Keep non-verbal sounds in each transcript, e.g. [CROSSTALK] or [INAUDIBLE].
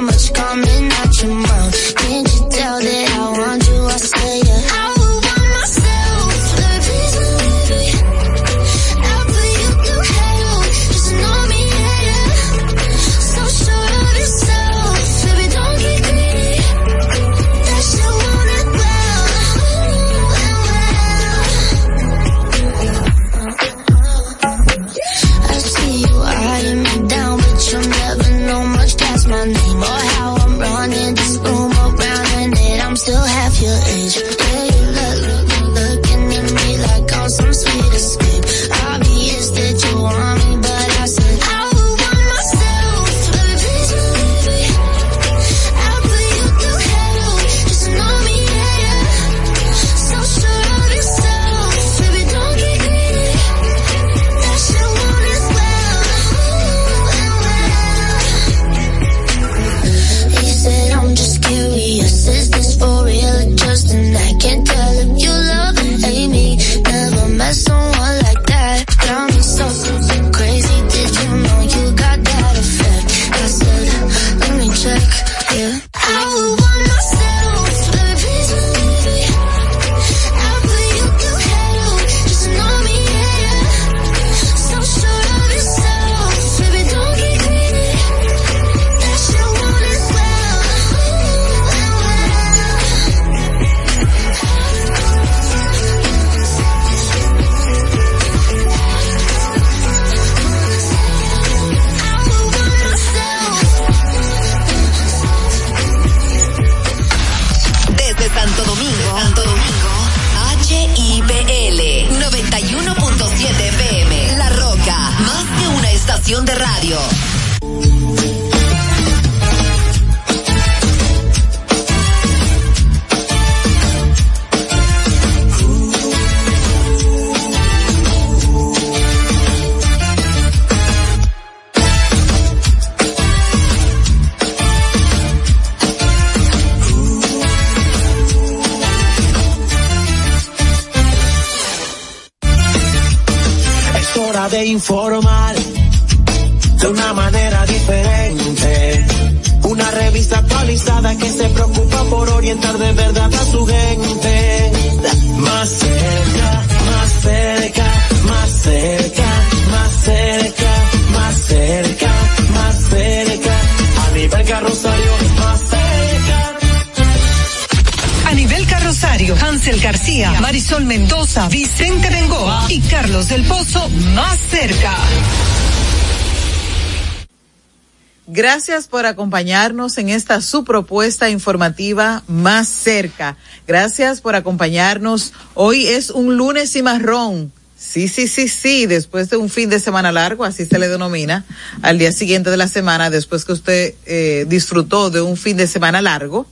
much coming hora Gracias por acompañarnos en esta su propuesta informativa más cerca. Gracias por acompañarnos. Hoy es un lunes y marrón. Sí, sí, sí, sí, después de un fin de semana largo, así se le denomina, al día siguiente de la semana, después que usted eh, disfrutó de un fin de semana largo,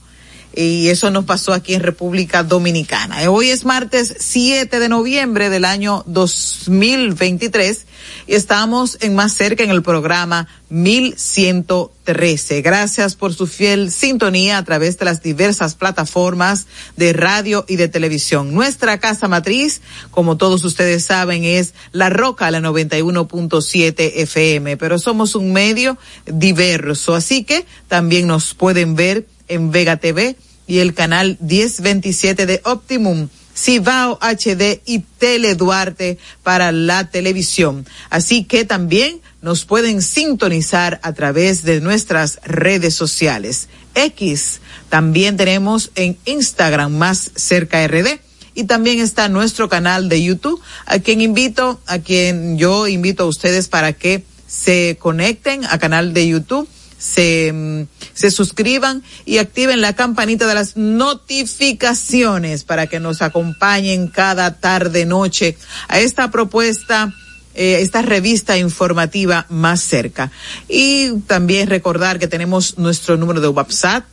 y eso nos pasó aquí en República Dominicana. Hoy es martes 7 de noviembre del año 2023 y estamos en más cerca en el programa 1113. Gracias por su fiel sintonía a través de las diversas plataformas de radio y de televisión. Nuestra casa matriz, como todos ustedes saben, es La Roca, la 91.7 FM, pero somos un medio diverso, así que también nos pueden ver en Vega TV y el canal 1027 de Optimum, Cibao HD y Tele Duarte para la televisión. Así que también nos pueden sintonizar a través de nuestras redes sociales. X, también tenemos en Instagram más cerca RD y también está nuestro canal de YouTube, a quien invito, a quien yo invito a ustedes para que se conecten a canal de YouTube se, mm, se suscriban y activen la campanita de las notificaciones para que nos acompañen cada tarde, noche a esta propuesta eh, esta revista informativa más cerca. Y también recordar que tenemos nuestro número de WhatsApp,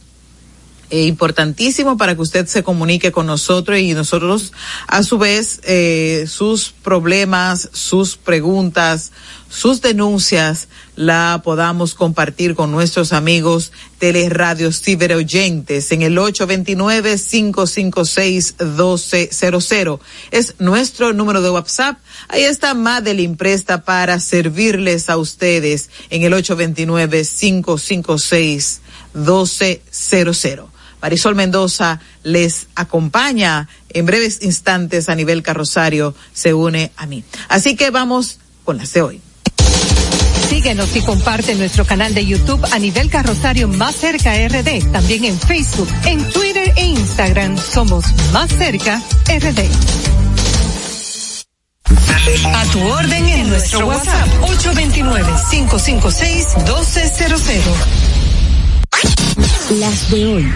eh, importantísimo para que usted se comunique con nosotros y nosotros a su vez eh, sus problemas, sus preguntas, sus denuncias la podamos compartir con nuestros amigos teleradios ciberoyentes en el 829-556-1200. Es nuestro número de WhatsApp. Ahí está Madeline Presta para servirles a ustedes en el 829-556-1200. Marisol Mendoza les acompaña en breves instantes a nivel carrosario, se une a mí. Así que vamos con las de hoy. Síguenos y comparte nuestro canal de YouTube a nivel carrosario Más Cerca RD. También en Facebook, en Twitter e Instagram somos Más Cerca RD. A tu orden en nuestro WhatsApp 829-556-1200. Las de hoy.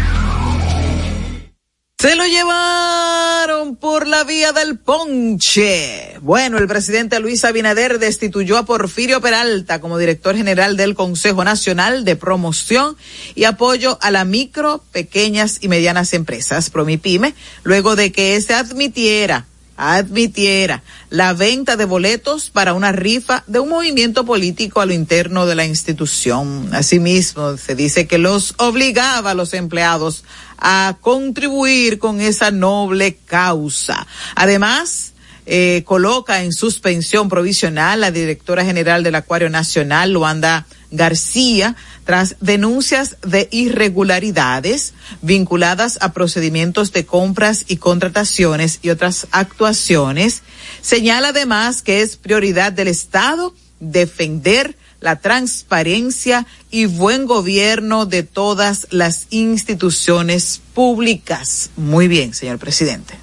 Se lo llevaron por la vía del ponche. Bueno, el presidente Luis Abinader destituyó a Porfirio Peralta como director general del Consejo Nacional de Promoción y Apoyo a la Micro, Pequeñas y Medianas Empresas, Promipyme, luego de que se admitiera admitiera la venta de boletos para una rifa de un movimiento político a lo interno de la institución. Asimismo, se dice que los obligaba a los empleados a contribuir con esa noble causa. Además, eh, coloca en suspensión provisional la directora general del Acuario Nacional, Luanda García, tras denuncias de irregularidades vinculadas a procedimientos de compras y contrataciones y otras actuaciones. Señala además que es prioridad del Estado defender la transparencia y buen gobierno de todas las instituciones públicas. Muy bien, señor presidente.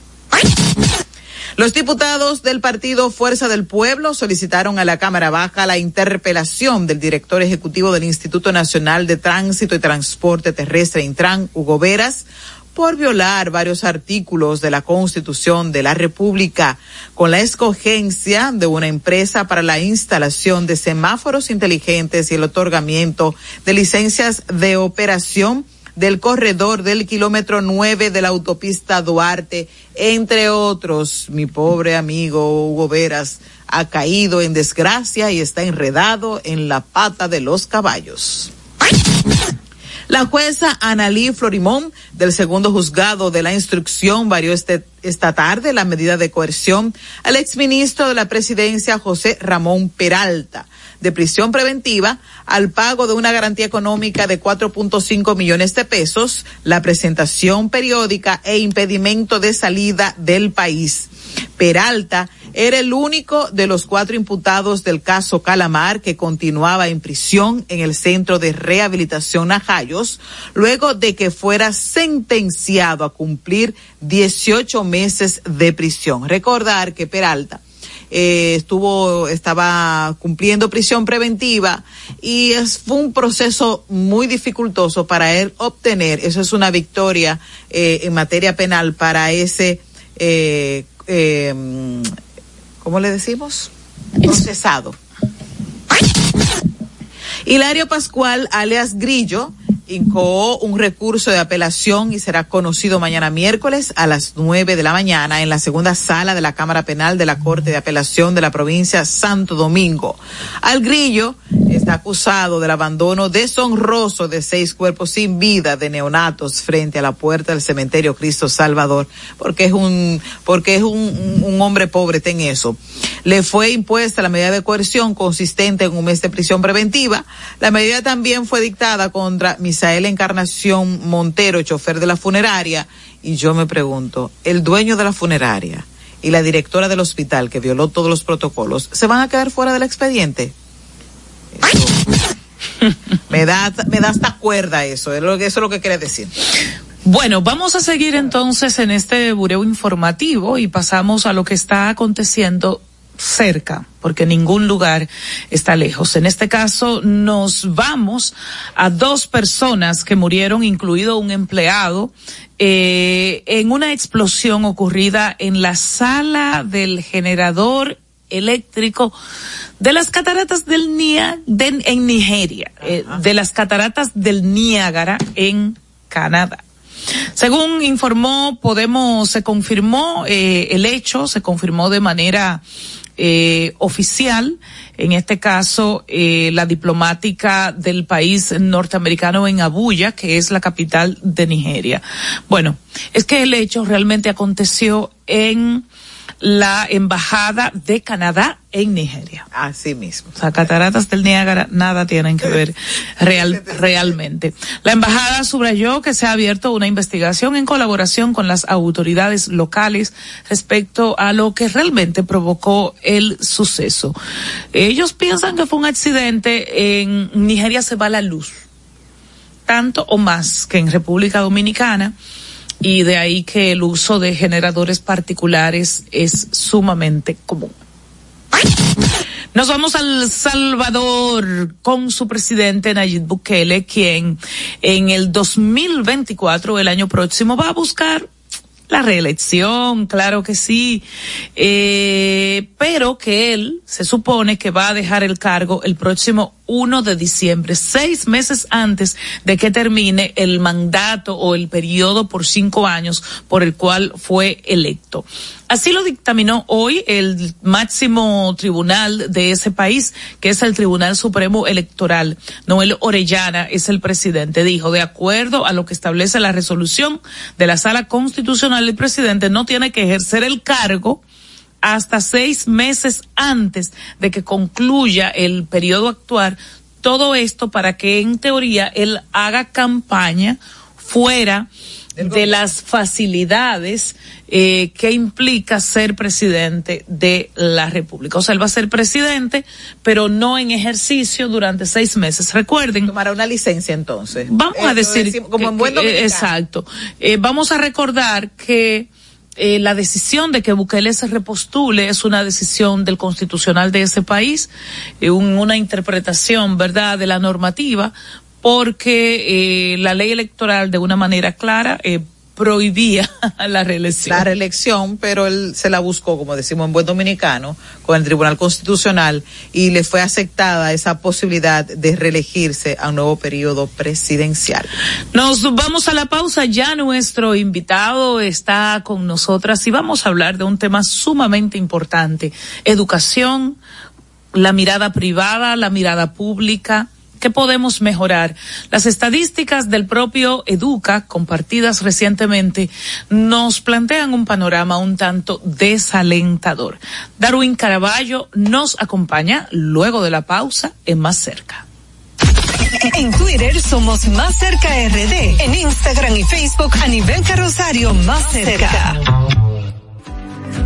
Los diputados del partido Fuerza del Pueblo solicitaron a la Cámara Baja la interpelación del director ejecutivo del Instituto Nacional de Tránsito y Transporte Terrestre, Intran, Hugo Veras, por violar varios artículos de la Constitución de la República con la escogencia de una empresa para la instalación de semáforos inteligentes y el otorgamiento de licencias de operación del corredor del kilómetro nueve de la autopista Duarte, entre otros. Mi pobre amigo Hugo Veras ha caído en desgracia y está enredado en la pata de los caballos. La jueza Analí Florimón del segundo juzgado de la instrucción varió este, esta tarde la medida de coerción al exministro de la presidencia José Ramón Peralta de prisión preventiva al pago de una garantía económica de 4.5 millones de pesos, la presentación periódica e impedimento de salida del país. Peralta era el único de los cuatro imputados del caso Calamar que continuaba en prisión en el centro de rehabilitación Najayos, luego de que fuera sentenciado a cumplir 18 meses de prisión. Recordar que Peralta eh, estuvo, estaba cumpliendo prisión preventiva y es, fue un proceso muy dificultoso para él obtener, eso es una victoria eh, en materia penal para ese, eh, eh, ¿cómo le decimos? Procesado. Hilario Pascual, alias Grillo, incoó un recurso de apelación y será conocido mañana miércoles a las nueve de la mañana en la segunda sala de la Cámara Penal de la Corte de Apelación de la provincia Santo Domingo. Al Grillo está acusado del abandono deshonroso de seis cuerpos sin vida de neonatos frente a la puerta del cementerio Cristo Salvador, porque es un, porque es un, un hombre pobre, ten eso. Le fue impuesta la medida de coerción consistente en un mes de prisión preventiva. La medida también fue dictada contra Misael Encarnación Montero, chofer de la funeraria, y yo me pregunto, el dueño de la funeraria y la directora del hospital que violó todos los protocolos, ¿se van a quedar fuera del expediente? Eso, me da, me da hasta cuerda eso, eso es lo que quiere decir. Bueno, vamos a seguir entonces en este bureo informativo y pasamos a lo que está aconteciendo cerca, porque ningún lugar está lejos. En este caso, nos vamos a dos personas que murieron, incluido un empleado, eh, en una explosión ocurrida en la sala del generador eléctrico de las cataratas del Nia de, en Nigeria, eh, de las cataratas del Niágara en Canadá. Según informó Podemos, se confirmó eh, el hecho, se confirmó de manera eh, oficial, en este caso eh, la diplomática del país norteamericano en Abuya, que es la capital de Nigeria. Bueno, es que el hecho realmente aconteció en la embajada de Canadá en Nigeria. Así mismo. O sea, cataratas del Niágara nada tienen que ver real, realmente. La embajada subrayó que se ha abierto una investigación en colaboración con las autoridades locales respecto a lo que realmente provocó el suceso. Ellos piensan que fue un accidente. En Nigeria se va la luz. Tanto o más que en República Dominicana y de ahí que el uso de generadores particulares es sumamente común. Nos vamos al Salvador con su presidente Nayib Bukele, quien en el 2024, el año próximo, va a buscar la reelección, claro que sí, eh, pero que él se supone que va a dejar el cargo el próximo 1 de diciembre, seis meses antes de que termine el mandato o el periodo por cinco años por el cual fue electo. Así lo dictaminó hoy el máximo tribunal de ese país, que es el Tribunal Supremo Electoral. Noel Orellana es el presidente. Dijo, de acuerdo a lo que establece la resolución de la Sala Constitucional, el presidente no tiene que ejercer el cargo hasta seis meses antes de que concluya el periodo actual, todo esto para que en teoría él haga campaña fuera de las facilidades eh, que implica ser presidente de la República. O sea, él va a ser presidente, pero no en ejercicio durante seis meses. Recuerden. Tomará una licencia entonces. Vamos a decir. como en buen que, Exacto. Eh, vamos a recordar que eh, la decisión de que Bukele se repostule es una decisión del constitucional de ese país, eh, un, una interpretación, ¿verdad?, de la normativa, porque eh, la ley electoral de una manera clara eh, prohibía [LAUGHS] la reelección. La reelección, pero él se la buscó, como decimos en buen dominicano, con el Tribunal Constitucional y le fue aceptada esa posibilidad de reelegirse a un nuevo periodo presidencial. Nos vamos a la pausa, ya nuestro invitado está con nosotras y vamos a hablar de un tema sumamente importante, educación, la mirada privada, la mirada pública, ¿Qué podemos mejorar? Las estadísticas del propio Educa, compartidas recientemente, nos plantean un panorama un tanto desalentador. Darwin Caraballo nos acompaña luego de la pausa en Más Cerca. En Twitter somos Más Cerca RD. En Instagram y Facebook a nivel carrosario Más Cerca.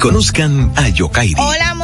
Conozcan a Yokairi. Hola.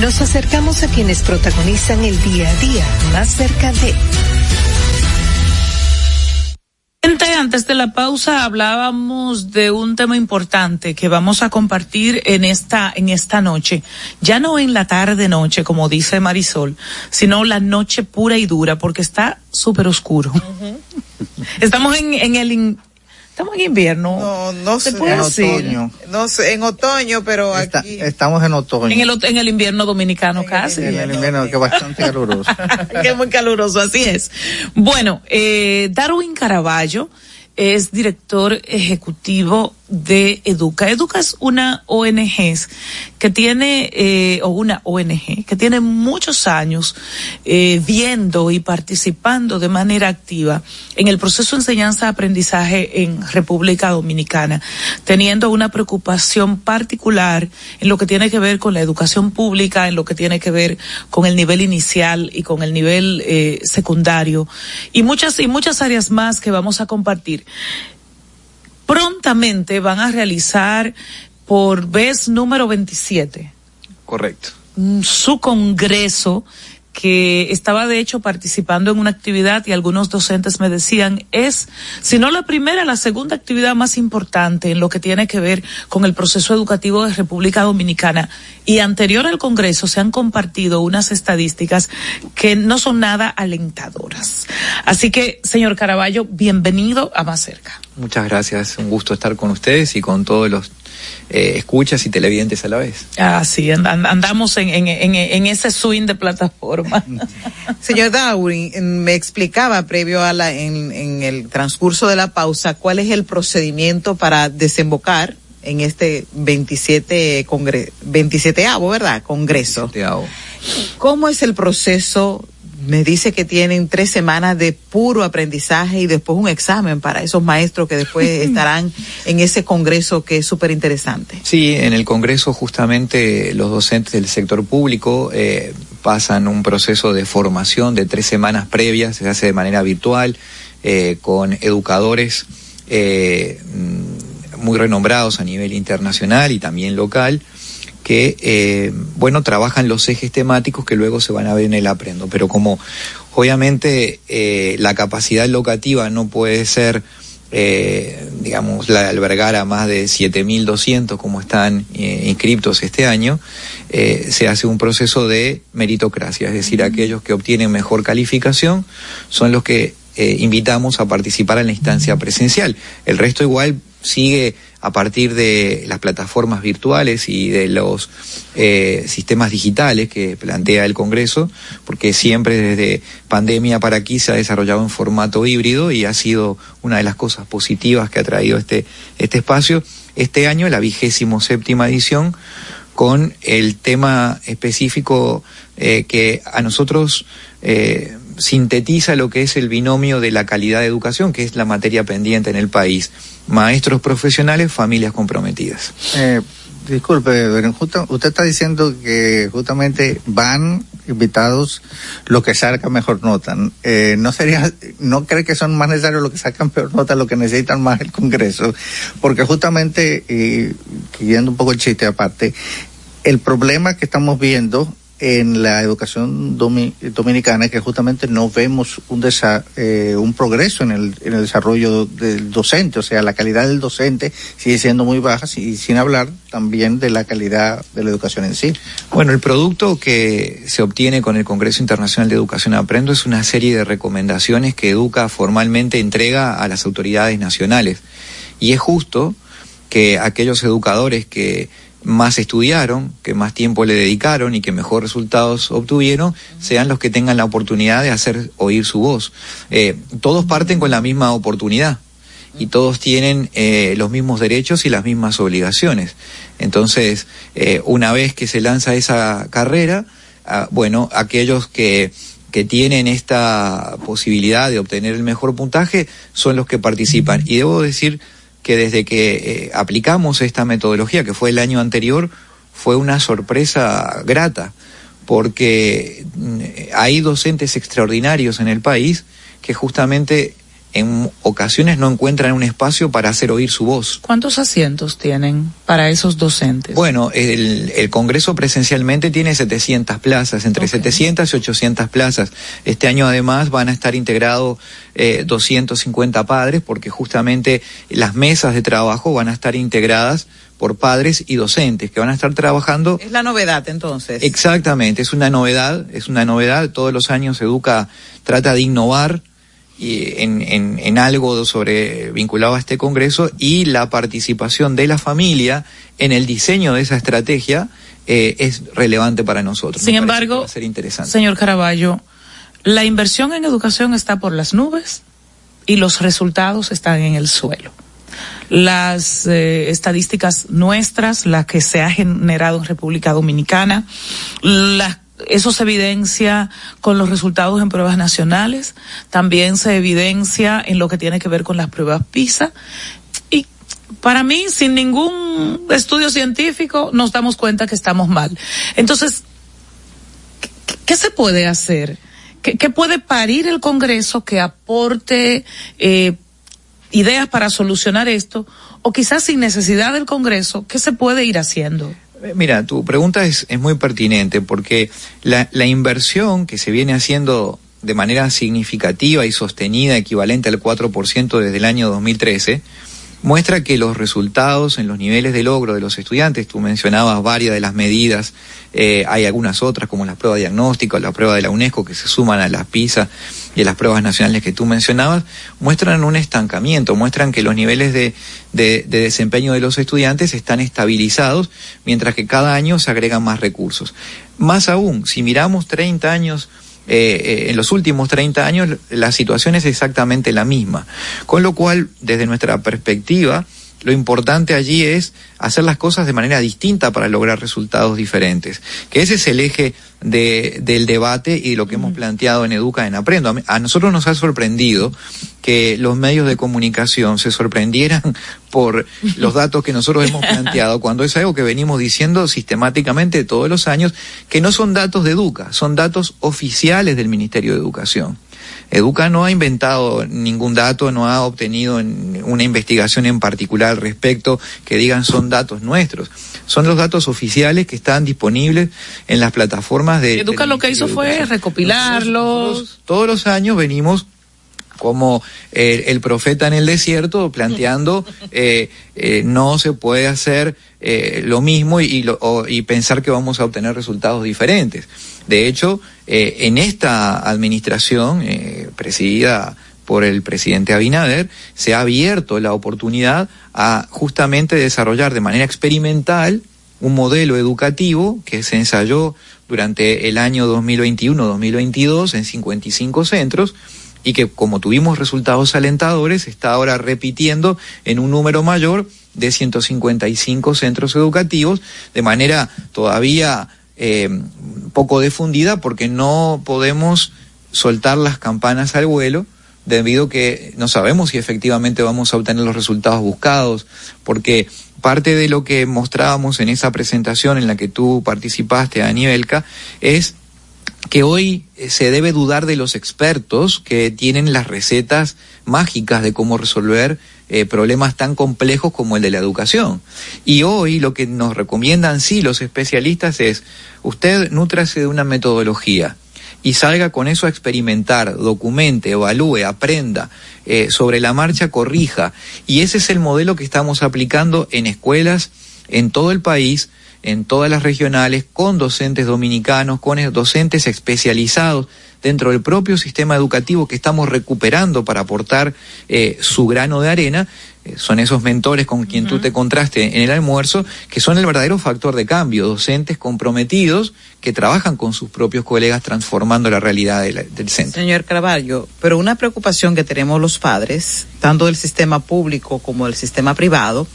Nos acercamos a quienes protagonizan el día a día más cerca de. Antes de la pausa hablábamos de un tema importante que vamos a compartir en esta en esta noche, ya no en la tarde noche como dice Marisol, sino la noche pura y dura porque está súper oscuro. Estamos en, en el Estamos en invierno. No, no sé. En otoño. No sé, en otoño, pero aquí. Estamos en otoño. En el, en el invierno dominicano casi. en el invierno que es bastante caluroso. [LAUGHS] que es muy caluroso, así es. Bueno, eh, Darwin Caraballo es director ejecutivo de Educa. Educa es una ONG que tiene, eh, o una ONG, que tiene muchos años eh, viendo y participando de manera activa en el proceso de enseñanza-aprendizaje en República Dominicana, teniendo una preocupación particular en lo que tiene que ver con la educación pública, en lo que tiene que ver con el nivel inicial y con el nivel eh, secundario, y muchas, y muchas áreas más que vamos a compartir van a realizar por vez número 27. Correcto. Mm, su congreso que estaba de hecho participando en una actividad y algunos docentes me decían es, si no la primera, la segunda actividad más importante en lo que tiene que ver con el proceso educativo de República Dominicana. Y anterior al Congreso se han compartido unas estadísticas que no son nada alentadoras. Así que, señor Caraballo, bienvenido a Más Cerca. Muchas gracias, un gusto estar con ustedes y con todos los eh, escuchas y televidentes a la vez. Ah, sí, andamos en, en, en, ese swing de plataforma. [LAUGHS] Señor Darwin, me explicaba previo a la, en, en el transcurso de la pausa cuál es el procedimiento para desembocar en este 27 congre 27 avo, ¿verdad? Congreso. 27 ¿Cómo es el proceso me dice que tienen tres semanas de puro aprendizaje y después un examen para esos maestros que después [LAUGHS] estarán en ese congreso que es súper interesante. Sí, en el congreso justamente los docentes del sector público eh, pasan un proceso de formación de tres semanas previas, se hace de manera virtual, eh, con educadores eh, muy renombrados a nivel internacional y también local que, eh, bueno, trabajan los ejes temáticos que luego se van a ver en el aprendo. Pero como obviamente eh, la capacidad locativa no puede ser, eh, digamos, la de albergar a más de 7.200 como están eh, inscriptos este año, eh, se hace un proceso de meritocracia, es decir, aquellos que obtienen mejor calificación son los que invitamos a participar en la instancia presencial. El resto igual sigue a partir de las plataformas virtuales y de los eh, sistemas digitales que plantea el Congreso, porque siempre desde pandemia para aquí se ha desarrollado en formato híbrido y ha sido una de las cosas positivas que ha traído este, este espacio. Este año, la vigésimo séptima edición, con el tema específico eh, que a nosotros eh, sintetiza lo que es el binomio de la calidad de educación, que es la materia pendiente en el país. Maestros profesionales, familias comprometidas. Eh, disculpe, usted está diciendo que justamente van invitados los que sacan mejor nota. Eh, ¿No sería, no cree que son más necesarios los que sacan peor nota, los que necesitan más el Congreso? Porque justamente, y yendo un poco el chiste aparte, el problema que estamos viendo en la educación dominicana que justamente no vemos un, eh, un progreso en el, en el desarrollo del docente, o sea, la calidad del docente sigue siendo muy baja y sin hablar también de la calidad de la educación en sí. Bueno, el producto que se obtiene con el Congreso Internacional de Educación Aprendo es una serie de recomendaciones que Educa formalmente entrega a las autoridades nacionales y es justo que aquellos educadores que más estudiaron, que más tiempo le dedicaron y que mejor resultados obtuvieron, sean los que tengan la oportunidad de hacer oír su voz. Eh, todos parten con la misma oportunidad y todos tienen eh, los mismos derechos y las mismas obligaciones. Entonces, eh, una vez que se lanza esa carrera, ah, bueno, aquellos que que tienen esta posibilidad de obtener el mejor puntaje son los que participan. Y debo decir que desde que eh, aplicamos esta metodología, que fue el año anterior, fue una sorpresa grata, porque mm, hay docentes extraordinarios en el país que justamente en ocasiones no encuentran un espacio para hacer oír su voz. ¿Cuántos asientos tienen para esos docentes? Bueno, el, el Congreso presencialmente tiene 700 plazas, entre 700 y 800 plazas. Este año además van a estar integrados eh, 250 padres porque justamente las mesas de trabajo van a estar integradas por padres y docentes que van a estar trabajando. Es la novedad entonces. Exactamente, es una novedad, es una novedad. Todos los años Educa trata de innovar y en, en, en, algo sobre vinculado a este congreso y la participación de la familia en el diseño de esa estrategia eh, es relevante para nosotros. Sin embargo, ser interesante. señor Caraballo, la inversión en educación está por las nubes y los resultados están en el suelo. Las eh, estadísticas nuestras, las que se ha generado en República Dominicana, las eso se evidencia con los resultados en pruebas nacionales, también se evidencia en lo que tiene que ver con las pruebas PISA. Y para mí, sin ningún estudio científico, nos damos cuenta que estamos mal. Entonces, ¿qué, se puede hacer? ¿Qué, ¿Qué, puede parir el Congreso que aporte eh, ideas para solucionar esto? O quizás sin necesidad del Congreso, ¿qué se puede ir haciendo? Mira, tu pregunta es, es muy pertinente porque la, la, inversión que se viene haciendo de manera significativa y sostenida, equivalente al 4% desde el año 2013, muestra que los resultados en los niveles de logro de los estudiantes, tú mencionabas varias de las medidas, eh, hay algunas otras como las pruebas diagnósticas, la prueba de la UNESCO que se suman a las PISA y a las pruebas nacionales que tú mencionabas, muestran un estancamiento, muestran que los niveles de, de, de desempeño de los estudiantes están estabilizados, mientras que cada año se agregan más recursos. Más aún, si miramos 30 años eh, en los últimos 30 años la situación es exactamente la misma. Con lo cual, desde nuestra perspectiva, lo importante allí es hacer las cosas de manera distinta para lograr resultados diferentes. Que ese es el eje de, del debate y lo que hemos planteado en Educa en Aprendo. A nosotros nos ha sorprendido que los medios de comunicación se sorprendieran [LAUGHS] por los datos que nosotros hemos [LAUGHS] planteado, cuando es algo que venimos diciendo sistemáticamente todos los años, que no son datos de Educa, son datos oficiales del Ministerio de Educación. Educa no ha inventado ningún dato, no ha obtenido una investigación en particular al respecto que digan son datos nuestros. Son los datos oficiales que están disponibles en las plataformas de... Educa lo que hizo fue recopilarlos. Nosotros, todos los años venimos como eh, el profeta en el desierto planteando [LAUGHS] eh, eh, no se puede hacer eh, lo mismo y, y, lo, o, y, pensar que vamos a obtener resultados diferentes. De hecho, en esta administración presidida por el presidente Abinader, se ha abierto la oportunidad a justamente desarrollar de manera experimental un modelo educativo que se ensayó durante el año 2021-2022 en 55 centros y que como tuvimos resultados alentadores está ahora repitiendo en un número mayor de 155 centros educativos de manera todavía eh, poco difundida porque no podemos soltar las campanas al vuelo debido que no sabemos si efectivamente vamos a obtener los resultados buscados, porque parte de lo que mostrábamos en esa presentación en la que tú participaste, Anielka, es que hoy se debe dudar de los expertos que tienen las recetas mágicas de cómo resolver eh, problemas tan complejos como el de la educación. Y hoy lo que nos recomiendan sí los especialistas es, usted nútrase de una metodología y salga con eso a experimentar, documente, evalúe, aprenda, eh, sobre la marcha corrija. Y ese es el modelo que estamos aplicando en escuelas en todo el país, en todas las regionales, con docentes dominicanos, con docentes especializados dentro del propio sistema educativo que estamos recuperando para aportar eh, su grano de arena, son esos mentores con quien tú te contraste en el almuerzo, que son el verdadero factor de cambio, docentes comprometidos que trabajan con sus propios colegas transformando la realidad de la- del centro. Señor Carvalho, pero una preocupación que tenemos los padres, tanto del sistema público como del sistema privado,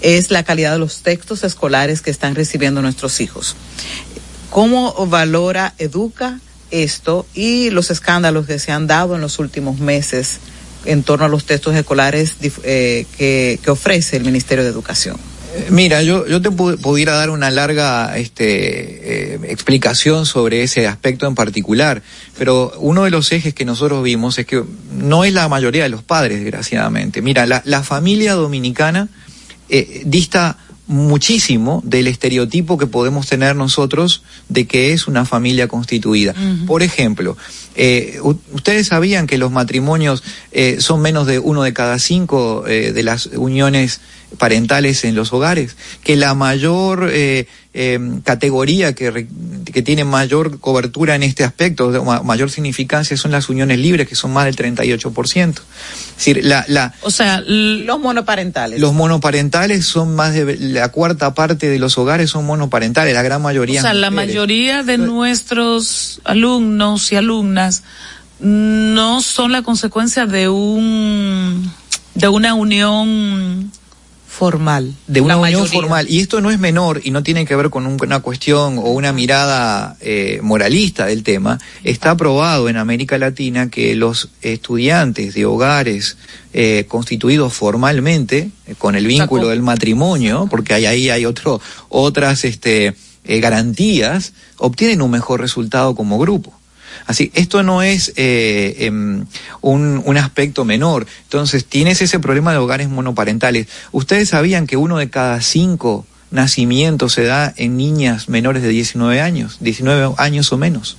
es la calidad de los textos escolares que están recibiendo nuestros hijos. ¿Cómo valora, educa esto y los escándalos que se han dado en los últimos meses en torno a los textos escolares eh, que, ofrece el Ministerio de Educación? Eh, Mira, yo, yo te pu- pudiera dar una larga este, eh, explicación sobre ese aspecto en particular, pero uno de los ejes que nosotros vimos es que no es la mayoría de los padres, desgraciadamente. Mira, la, familia dominicana dista muchísimo del estereotipo que podemos tener nosotros de que es una familia constituida. Por ejemplo, eh, ustedes sabían que los matrimonios eh, son menos de uno de cada cinco eh, de las uniones parentales en los hogares, que la mayor eh, eh, categoría que, re- que tiene mayor cobertura en este aspecto, de ma- mayor significancia, son las uniones libres, que son más del 38%. Es decir, la, la, O sea, los monoparentales. los monoparentales son más de la cuarta parte de los hogares son monoparentales, la gran mayoría. O sea, la mujeres. mayoría de nuestros alumnos y alumnas no son la consecuencia de un de una unión formal. de una unión formal. Y esto no es menor y no tiene que ver con un- una cuestión o una mirada eh, moralista del tema. Está aprobado en América Latina que los estudiantes de hogares eh, constituidos formalmente, eh, con el vínculo del matrimonio, porque hay, ahí hay otro, otras este, eh, garantías, obtienen un mejor resultado como grupo. Así, esto no es eh, em, un, aspecto menor. Entonces, tienes ese problema de hogares monoparentales. Ustedes sabían que uno de cada cinco nacimientos se da en niñas menores de 19 años, 19 años o menos.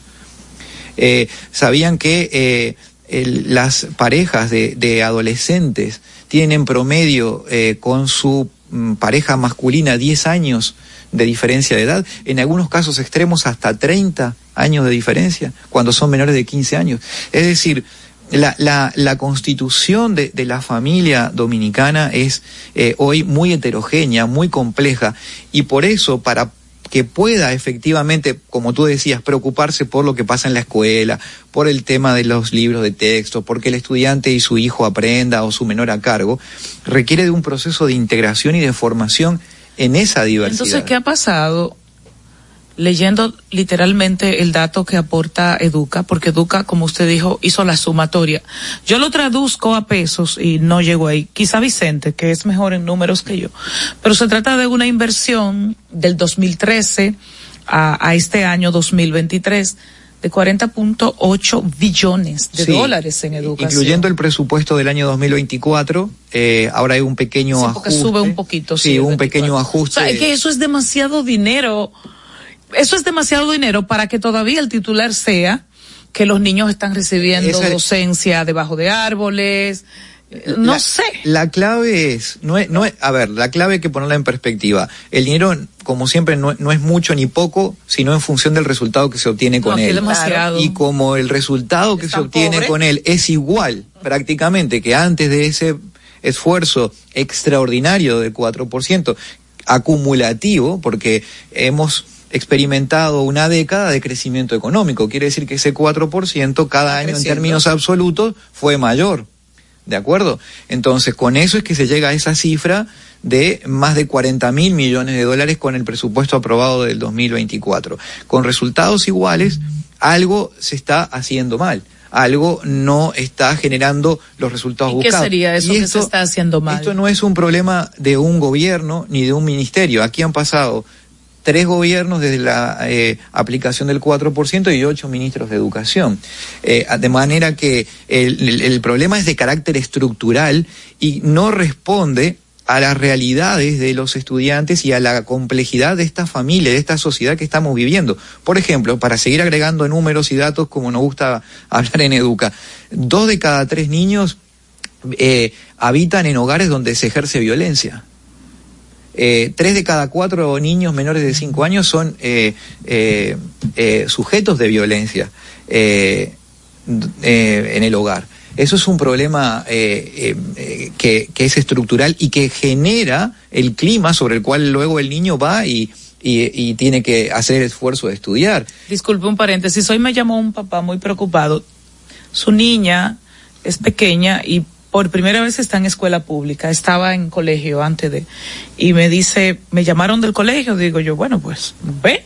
Eh, sabían que eh, las parejas de, adolescentes tienen en promedio con su mm, pareja masculina 10 años de diferencia de edad, en algunos casos extremos hasta 30 años de diferencia, cuando son menores de 15 años. Es decir, la, la, la constitución de, de la familia dominicana es eh, hoy muy heterogénea, muy compleja, y por eso, para que pueda efectivamente, como tú decías, preocuparse por lo que pasa en la escuela, por el tema de los libros de texto, porque el estudiante y su hijo aprenda o su menor a cargo, requiere de un proceso de integración y de formación en esa diversidad. Entonces, ¿qué ha pasado? Leyendo literalmente el dato que aporta Educa, porque Educa, como usted dijo, hizo la sumatoria. Yo lo traduzco a pesos y no llego ahí. Quizá Vicente, que es mejor en números que yo. Pero se trata de una inversión del 2013 a, a este año 2023 de 40.8 billones de Sí, dólares en educación. Incluyendo el presupuesto del año 2024, eh, ahora hay un pequeño Sí, ajuste. sube un poquito. Sí, el un 24. pequeño O ajuste. sea, es que eso es demasiado dinero. Eso es demasiado dinero para que todavía el titular sea que los niños están recibiendo Esa- docencia debajo de árboles. No La- sé. La clave es, no es, no es, a ver, la clave hay que ponerla en perspectiva. El dinero, como siempre, no, no es mucho ni poco, sino en función del resultado que se obtiene con él. demasiado. Y como el resultado que se obtiene pobre. con él es igual prácticamente que antes de ese esfuerzo extraordinario del 4%, acumulativo, porque hemos experimentado una década de crecimiento económico. Quiere decir que ese 4% cada año en términos absolutos fue mayor. ¿De acuerdo? Entonces, con eso es que se llega a esa cifra de más de 40 mil millones de dólares con el presupuesto aprobado del 2024. Con resultados iguales, algo se está haciendo mal. Algo no está generando los resultados ¿Y qué buscados. sería eso Y que se está haciendo mal? Esto no es un problema de un gobierno ni de un ministerio. Aquí han pasado tres gobiernos desde la eh, aplicación del 4% y ocho ministros de educación. Eh, de manera que el, el- problema es de carácter estructural y no responde a las realidades de los estudiantes y a la complejidad de esta familia, de esta sociedad que estamos viviendo. Por ejemplo, para seguir agregando números y datos como nos gusta hablar en Educa, dos de cada tres niños eh, habitan en hogares donde se ejerce violencia. Eh, tres de cada cuatro niños menores de cinco años son eh, eh, sujetos de violencia en el hogar. Eso es un problema que, es estructural y que genera el clima sobre el cual luego el niño va y, y, tiene que hacer esfuerzo de estudiar. Disculpe un paréntesis, hoy me llamó un papá muy preocupado. Su niña es pequeña y por primera vez está en escuela pública, estaba en colegio antes de, y me dice, me llamaron del colegio, digo yo, bueno, pues ve.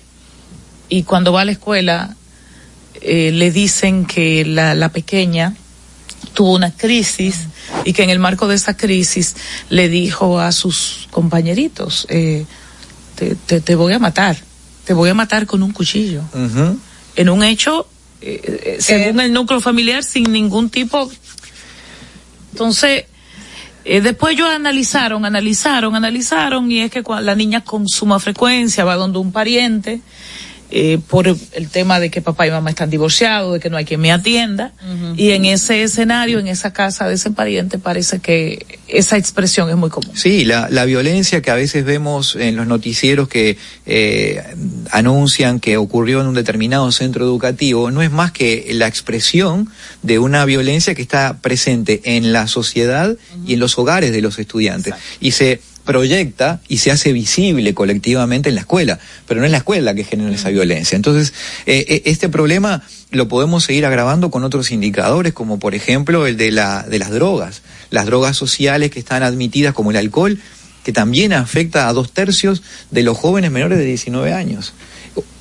Y cuando va a la escuela, eh, le dicen que la, la pequeña tuvo una crisis y que en el marco de esa crisis le dijo a sus compañeritos, eh, te, te, te, voy a matar, te voy a matar con un cuchillo. Uh -huh. En un hecho, eh, según el núcleo familiar, sin ningún tipo entonces, eh, después ellos analizaron, analizaron, analizaron, y es que la niña con suma frecuencia va donde un pariente, eh, por el tema de que papá y mamá están divorciados, de que no hay quien me atienda, uh -huh. y en ese escenario, en esa casa de ese pariente, parece que esa expresión es muy común. Sí, la, la violencia que a veces vemos en los noticieros que eh, anuncian que ocurrió en un determinado centro educativo, no es más que la expresión de una violencia que está presente en la sociedad uh -huh. y en los hogares de los estudiantes. Exacto. Y se proyecta y se hace visible colectivamente en la escuela, pero no es la escuela que genera esa violencia. Entonces, eh, este problema lo podemos seguir agravando con otros indicadores, como por ejemplo el de, la, de las drogas, las drogas sociales que están admitidas como el alcohol, que también afecta a dos tercios de los jóvenes menores de 19 años.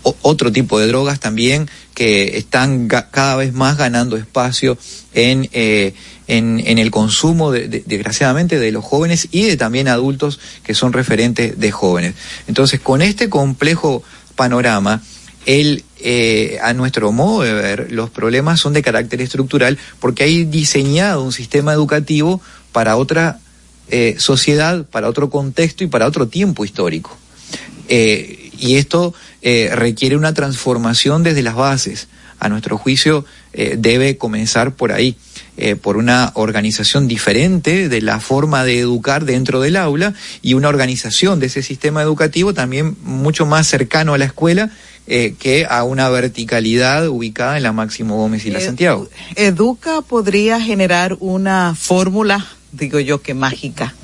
O, otro tipo de drogas también que están cada vez más ganando espacio en, eh, en, el consumo, de, de, desgraciadamente, de los jóvenes y de también adultos que son referentes de jóvenes. Entonces, con este complejo panorama, el, eh, a nuestro modo de ver, los problemas son de carácter estructural porque hay diseñado un sistema educativo para otra eh, sociedad, para otro contexto y para otro tiempo histórico. Eh, y esto eh, requiere una transformación desde las bases. A nuestro juicio debe comenzar por ahí, eh, por una organización diferente de la forma de educar dentro del aula y una organización de ese sistema educativo también mucho más cercano a la escuela eh, que a una verticalidad ubicada en la Máximo Gómez y la Santiago. Educa podría generar una fórmula, digo yo que mágica,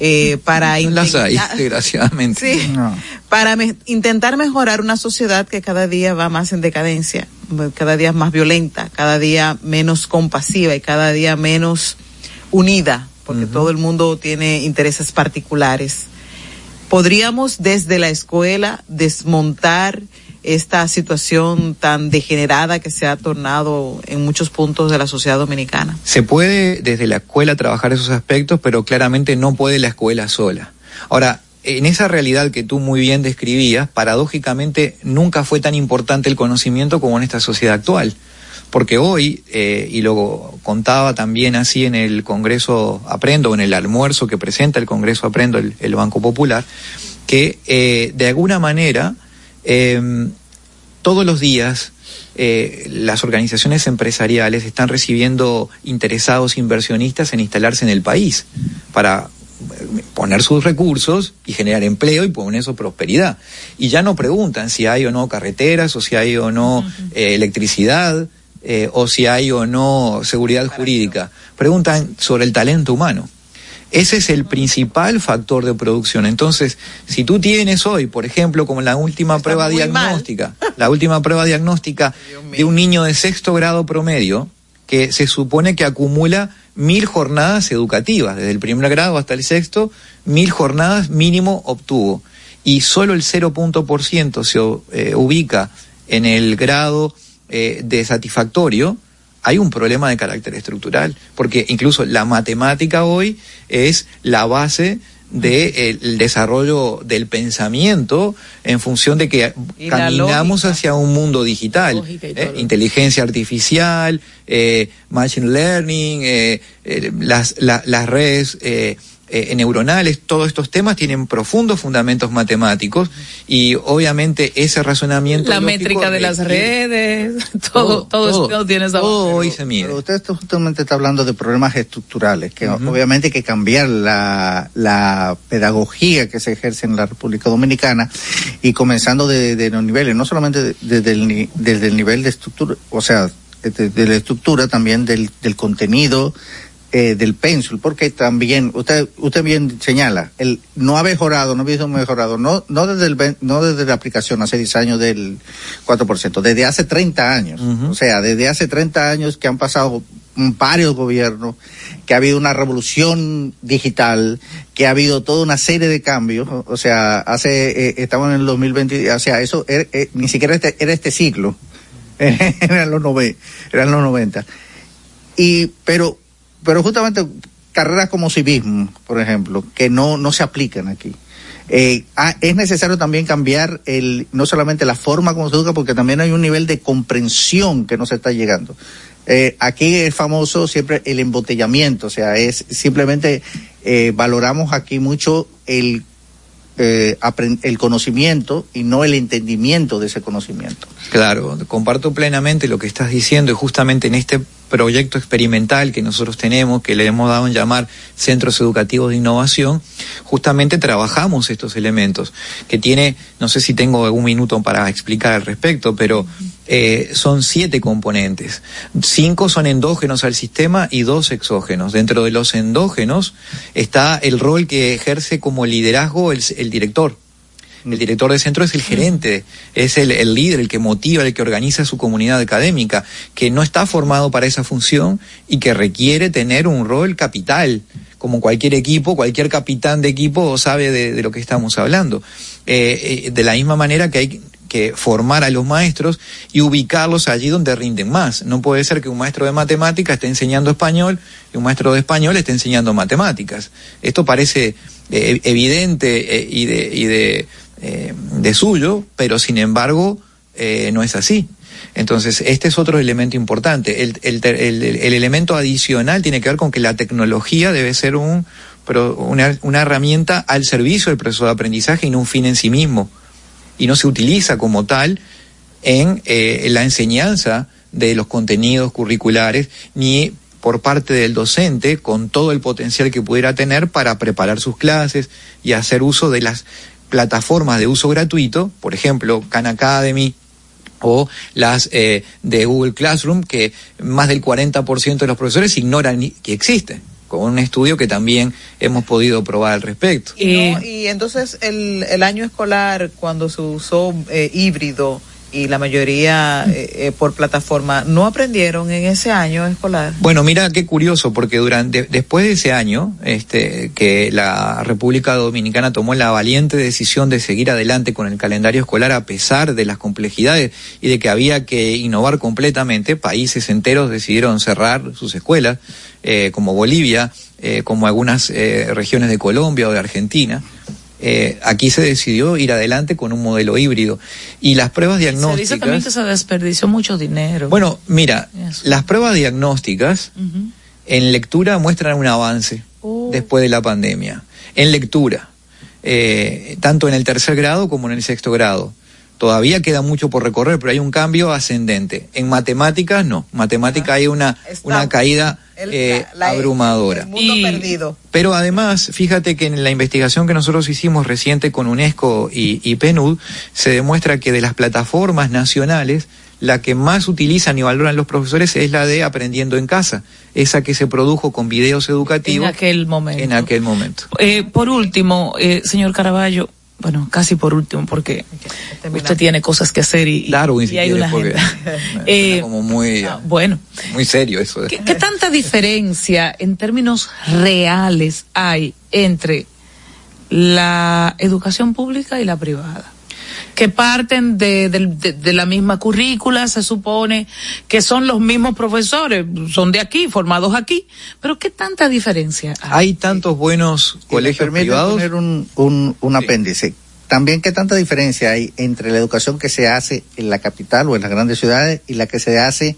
eh, para las hay, [LAUGHS] [LAUGHS] desgraciadamente. Sí, no. para me intentar mejorar una sociedad que cada día va más en decadencia, cada día más violenta, cada día menos compasiva y cada día menos unida, porque uh -huh. todo el mundo tiene intereses particulares. Podríamos desde la escuela desmontar esta situación tan degenerada que se ha tornado en muchos puntos de la sociedad dominicana? Se puede desde la escuela trabajar esos aspectos, pero claramente no puede la escuela sola. Ahora, en esa realidad que tú muy bien describías, paradójicamente nunca fue tan importante el conocimiento como en esta sociedad actual. Porque hoy, eh, y lo contaba también así en el Congreso Aprendo, en el almuerzo que presenta el Congreso Aprendo, el, el Banco Popular, que eh, de alguna manera eh, todos los días eh, las organizaciones empresariales están recibiendo interesados inversionistas en instalarse en el país para poner sus recursos y generar empleo y poner su prosperidad. Y ya no preguntan si hay o no carreteras o si hay o no uh -huh. eh, electricidad eh, o si hay o no seguridad jurídica. Preguntan sobre el talento humano. Ese es el principal factor de producción. Entonces, si tú tienes hoy, por ejemplo, como la última Está prueba diagnóstica, la última prueba diagnóstica [LAUGHS] de un niño de sexto grado promedio, que se supone que acumula mil jornadas educativas, desde el primer grado hasta el sexto, mil jornadas mínimo obtuvo. Y solo el 0.% se eh, ubica en el grado eh, de satisfactorio, hay un problema de carácter estructural, porque incluso la matemática hoy es la base del de desarrollo del pensamiento en función de que y caminamos hacia un mundo digital, eh, inteligencia artificial, eh, machine learning, eh, las, la, las redes eh, neuronales, todos estos temas tienen profundos fundamentos matemáticos y obviamente ese razonamiento... La métrica de las redes, [LAUGHS] todo, todo, todo, todo tiene esa todo hoy se mide. Pero usted justamente está hablando de problemas estructurales, que uh -huh. obviamente hay que cambiar la, la pedagogía que se ejerce en la República Dominicana y comenzando de, de los niveles, no solamente desde el, desde el nivel de estructura, o sea, de, de la estructura, también del, del contenido, eh, del pénsul, porque también usted usted bien señala, el no ha mejorado, no ha visto mejorado, no no desde el no desde la aplicación hace 10 años del 4%, desde hace 30 años. O sea, desde hace 30 años que han pasado varios gobiernos, que ha habido una revolución digital, que ha habido toda una serie de cambios, o, sea, hace eh, estamos en el 2020, o sea, eso era- eh, ni siquiera este, era este ciclo. [LAUGHS] eran los nove, eran los 90. Y pero pero justamente carreras como civismo, por ejemplo, que no, no se aplican aquí. Eh, ah, es necesario también cambiar el, no solamente la forma como se educa, porque también hay un nivel de comprensión que no se está llegando. Eh, aquí es famoso siempre el embotellamiento, o sea, es simplemente eh, valoramos aquí mucho el, el conocimiento y no el entendimiento de ese conocimiento. Claro, comparto plenamente lo que estás diciendo y justamente en este proyecto experimental que nosotros tenemos, que le hemos dado en llamar Centros Educativos de Innovación, justamente trabajamos estos elementos, que tiene, no sé si tengo algún minuto para explicar al respecto, pero eh, son siete componentes. Cinco son endógenos al sistema y dos exógenos. Dentro de los endógenos está el rol que ejerce como liderazgo el director. El director de centro es el gerente, es el, el líder, el que motiva, el que organiza su comunidad académica, que no está formado para esa función y que requiere tener un rol capital. Como cualquier equipo, cualquier capitán de equipo sabe de, de lo que estamos hablando. Eh, eh, de la misma manera que hay que formar a los maestros y ubicarlos allí donde rinden más. No puede ser que un maestro de matemáticas esté enseñando español y un maestro de español esté enseñando matemáticas. Esto parece eh, evidente eh, y de, y de, eh, de suyo, pero sin embargo eh, no es así. Entonces, este es otro elemento importante. El, elemento adicional tiene que ver con que la tecnología debe ser un, una, una herramienta al servicio del proceso de aprendizaje y no un fin en sí mismo. Y no se utiliza como tal en eh, la enseñanza de los contenidos curriculares ni por parte del docente con todo el potencial que pudiera tener para preparar sus clases y hacer uso de las plataformas de uso gratuito, por ejemplo, Khan Academy o las eh, de Google Classroom, que más del 40% de los profesores ignoran que existen, con un estudio que también hemos podido probar al respecto. Y, no, y entonces el, el año escolar, cuando se usó eh, híbrido y la mayoría eh, eh, por plataforma, ¿no aprendieron en ese año escolar? Bueno, mira qué curioso, porque durante después de ese año, este, que la República Dominicana tomó la valiente decisión de seguir adelante con el calendario escolar a pesar de las complejidades y de que había que innovar completamente, países enteros decidieron cerrar sus escuelas, eh, como Bolivia, eh, como algunas eh, regiones de Colombia o de Argentina. Eh, aquí se decidió ir adelante con un modelo híbrido y las pruebas Se diagnósticas. dice también que se desperdició mucho dinero. Bueno, mira, Eso. las pruebas diagnósticas en lectura muestran un avance Oh. después de la pandemia. En lectura, eh, tanto en el tercer grado como en el sexto grado. Todavía queda mucho por recorrer, pero hay un cambio ascendente. En matemáticas no. Matemática hay una, una caída El- eh, la- la- abrumadora. El mundo perdido. Pero además, fíjate que en la investigación que nosotros hicimos reciente con UNESCO y, y PNUD, se demuestra que de las plataformas nacionales, la que más utilizan y valoran los profesores es la de Aprendiendo en Casa, esa que se produjo con videos en educativos aquel momento. en aquel momento. Eh, por último, eh, señor Caraballo, bueno, casi por último, porque usted tiene cosas que hacer y, y- Darwin, y si hay quiere, una porque [LAUGHS] [LAUGHS] Eh, como muy, bueno, muy serio eso. ¿qué, qué tanta diferencia en términos reales hay entre la educación pública y la privada? Que parten de, del- de- de la misma currícula, se supone que son los mismos profesores, son de aquí, formados aquí, pero ¿qué tanta diferencia hay? Hay tantos buenos colegios privados. poner un, un, un apéndice. También, ¿qué tanta diferencia hay entre la educación que se hace en la capital o en las grandes ciudades y la que se hace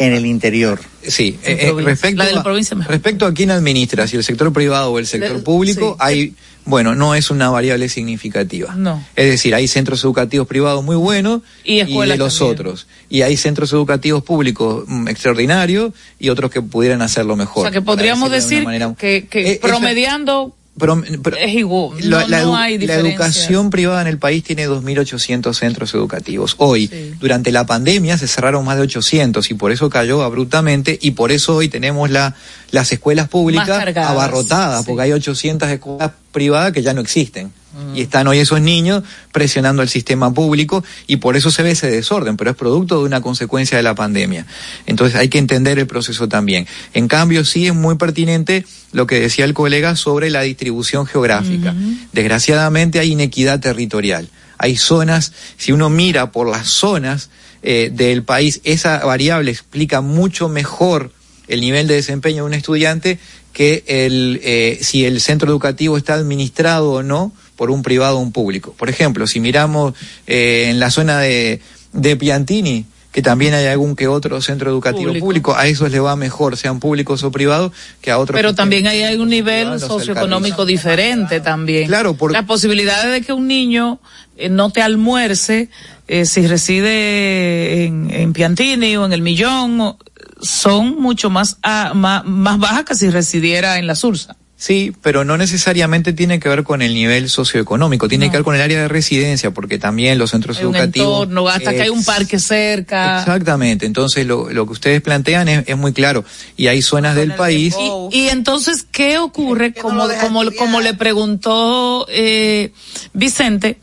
en el interior? Sí, eh, eh, respecto, La de la a, provincia mejor. respecto a quién administra, si el sector privado o el sector público, sí. hay, bueno, no es una variable significativa. No. Es decir, hay centros educativos privados muy buenos Y de los también. otros. Y hay centros educativos públicos mm, extraordinarios y otros que pudieran hacerlo mejor. O sea, que podríamos de decir manera- que, que Eh, eso- promediando pero, pero es igual. la, no, la no hay la educación privada en el país tiene 2.800 centros educativos. Hoy, Sí. durante la pandemia, se cerraron más de 800 y por eso cayó abruptamente y por eso hoy tenemos la, las escuelas públicas abarrotadas, sí. porque hay 800 escuelas privadas que ya no existen. Mm. Y están hoy esos niños presionando al sistema público y por eso se ve ese desorden, pero es producto de una consecuencia de la pandemia. Entonces hay que entender el proceso también. En cambio, sí es muy pertinente lo que decía el colega sobre la distribución geográfica. Desgraciadamente hay inequidad territorial. Hay zonas, si uno mira por las zonas eh, del país, esa variable explica mucho mejor el nivel de desempeño de un estudiante que el, eh, si el centro educativo está administrado o no por un privado o un público. Por ejemplo, si miramos eh, en la zona de, de Piantini, que también hay algún que otro centro educativo Público. público, a esos le va mejor, sean públicos o privados, que a otros. Pero también hay un nivel socioeconómico diferente también. Claro, por- Las posibilidades de que un niño eh, no te almuerce eh, si reside en, en Piantini o en El Millón son mucho más, ah, más, más bajas que si residiera en la Sursa. Sí, pero no necesariamente tiene que ver con el nivel socioeconómico, tiene que ver con el área de residencia, porque también los centros Hay un educativos. entorno, hasta que hay un parque cerca. Exactamente, entonces lo, lo que ustedes plantean es, es muy claro. Y hay zonas del país. Y, y entonces, ¿qué ocurre? Como, como, como le preguntó eh, Vicente,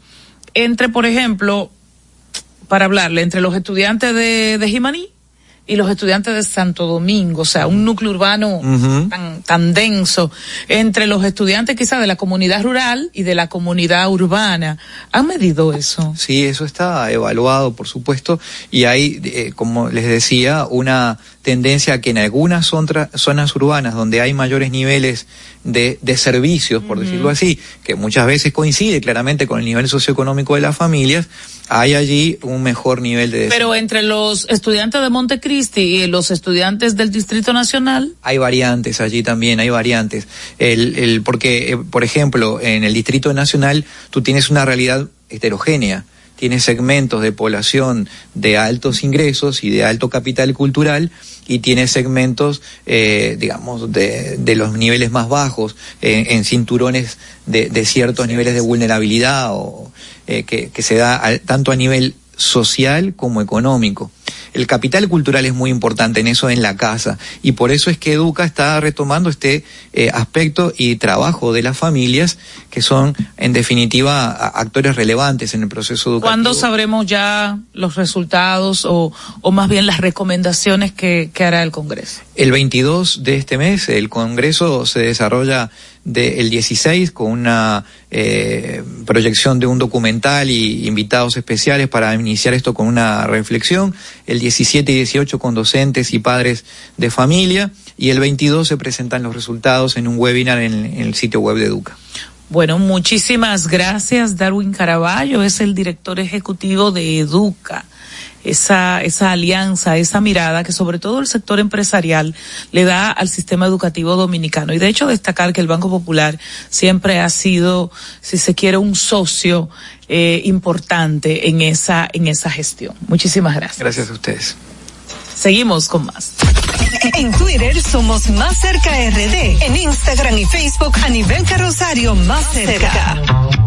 entre, por ejemplo, para hablarle, entre los estudiantes de, de Jimaní y los estudiantes de Santo Domingo, o sea, un núcleo urbano tan, tan denso, entre los estudiantes quizás de la comunidad rural y de la comunidad urbana. ¿Han medido eso? Sí, eso está evaluado, por supuesto, y hay, eh, como les decía, una tendencia a que en algunas zonas urbanas donde hay mayores niveles de, de servicios, por decirlo así, que muchas veces coincide claramente con el nivel socioeconómico de las familias, hay allí un mejor nivel de Pero entre los estudiantes de Montecristi y los estudiantes del Distrito Nacional, Hay variantes allí también, hay variantes. El, el, porque, eh, por ejemplo, en el Distrito Nacional tú tienes una realidad heterogénea. Tienes segmentos de población de altos ingresos y de alto capital cultural y tienes segmentos, eh, digamos, de, de los niveles más bajos, eh, en cinturones de, de ciertos niveles de vulnerabilidad o eh, que, que se da al- tanto a nivel social como económico. El capital cultural es muy importante en eso en la casa y por eso es que Educa está retomando este eh, aspecto y trabajo de las familias que son en definitiva actores relevantes en el proceso educativo. ¿cuándo sabremos ya los resultados o, o más bien las recomendaciones que, que hará el Congreso? El 22 de este mes el Congreso se desarrolla del 16 con una eh, proyección de un documental y invitados especiales para iniciar esto con una reflexión. El 17 y 18 con docentes y padres de familia. Y el 22 se presentan los resultados en un webinar en, en el sitio web de Educa. Bueno, muchísimas gracias. Darwin Caraballo es el director ejecutivo de Educa. Esa, esa alianza, esa mirada que sobre todo el sector empresarial le da al sistema educativo dominicano. Y de hecho destacar que el Banco Popular siempre ha sido, si se quiere, un socio eh, importante en esa, en esa gestión. Muchísimas gracias. Gracias a ustedes. Seguimos con más. En Twitter somos Más Cerca RD. En Instagram y Facebook a nivel carrosario Más Cerca.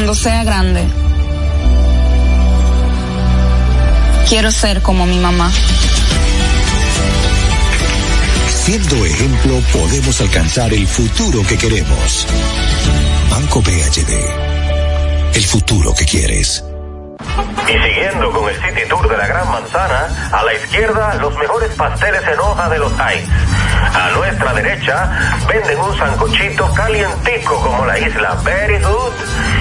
Cuando sea grande, quiero ser como mi mamá. Siendo ejemplo, podemos alcanzar el futuro que queremos. Banco BHD. El futuro que quieres. Y siguiendo con el City Tour de la Gran Manzana, a la izquierda los mejores pasteles en hoja de los Heights. A nuestra derecha venden un sancochito calientico como la isla Very Good.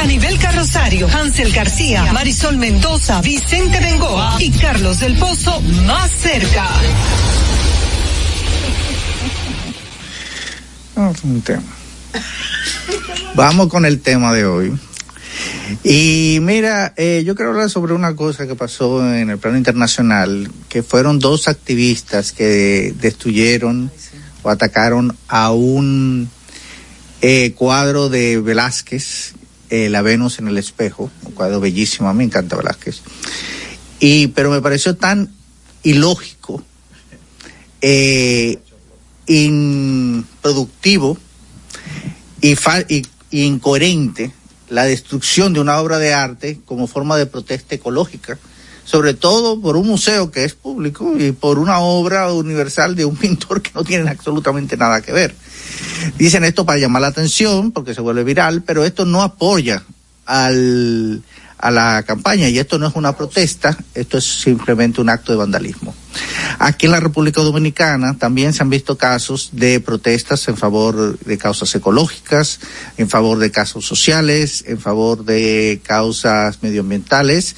A nivel carrosario, Hansel García, Marisol Mendoza, Vicente Bengoa y Carlos del Pozo más cerca. Vamos con el tema de hoy. Y mira, eh, yo quiero hablar sobre una cosa que pasó en el plano internacional, que fueron dos activistas que destruyeron o atacaron a un eh, cuadro de Velázquez, eh, La Venus en el espejo, un cuadro bellísimo, a mí me encanta Velázquez. Y, pero me pareció tan ilógico, eh, improductivo y, y incoherente la destrucción de una obra de arte como forma de protesta ecológica, sobre todo por un museo que es público y por una obra universal de un [LAUGHS] pintor que no tienen absolutamente nada que ver. Dicen esto para llamar la atención porque se vuelve viral, pero esto no apoya al, a la campaña y esto no es una protesta, esto es simplemente un acto de vandalismo. Aquí en la República Dominicana también se han visto casos de protestas en favor de causas ecológicas, en favor de causas sociales, en favor de causas medioambientales.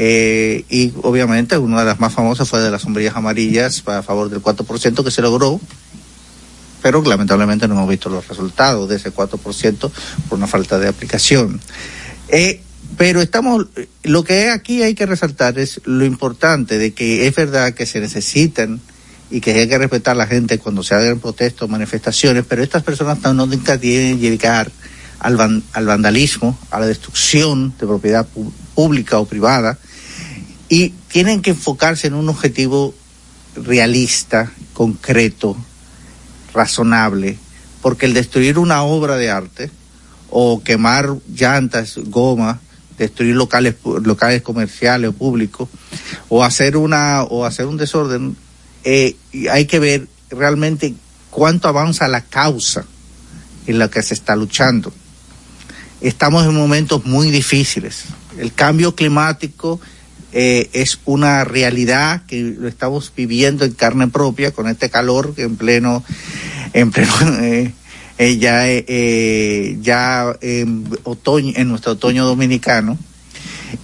Eh, y obviamente una de las más famosas fue de las sombrillas amarillas a favor del 4% que se logró, pero lamentablemente no hemos visto los resultados de ese 4% por una falta de aplicación. Eh, pero estamos, lo que aquí hay que resaltar es lo importante de que es verdad que se necesitan y que hay que respetar a la gente cuando se hagan protestos, manifestaciones, pero estas personas no tienen que llegar al, al vandalismo, a la destrucción de propiedad pública o privada, y tienen que enfocarse en un objetivo realista, concreto, razonable, porque el destruir una obra de arte o quemar llantas, goma, destruir locales locales comerciales o públicos o hacer una o hacer un desorden, eh, hay que ver realmente cuánto avanza la causa en la que se está luchando. Estamos en momentos muy difíciles. El cambio climático eh, es una realidad que lo estamos viviendo en carne propia con este calor que en pleno en pleno [LAUGHS] eh, eh, ya ya otoño en nuestro otoño dominicano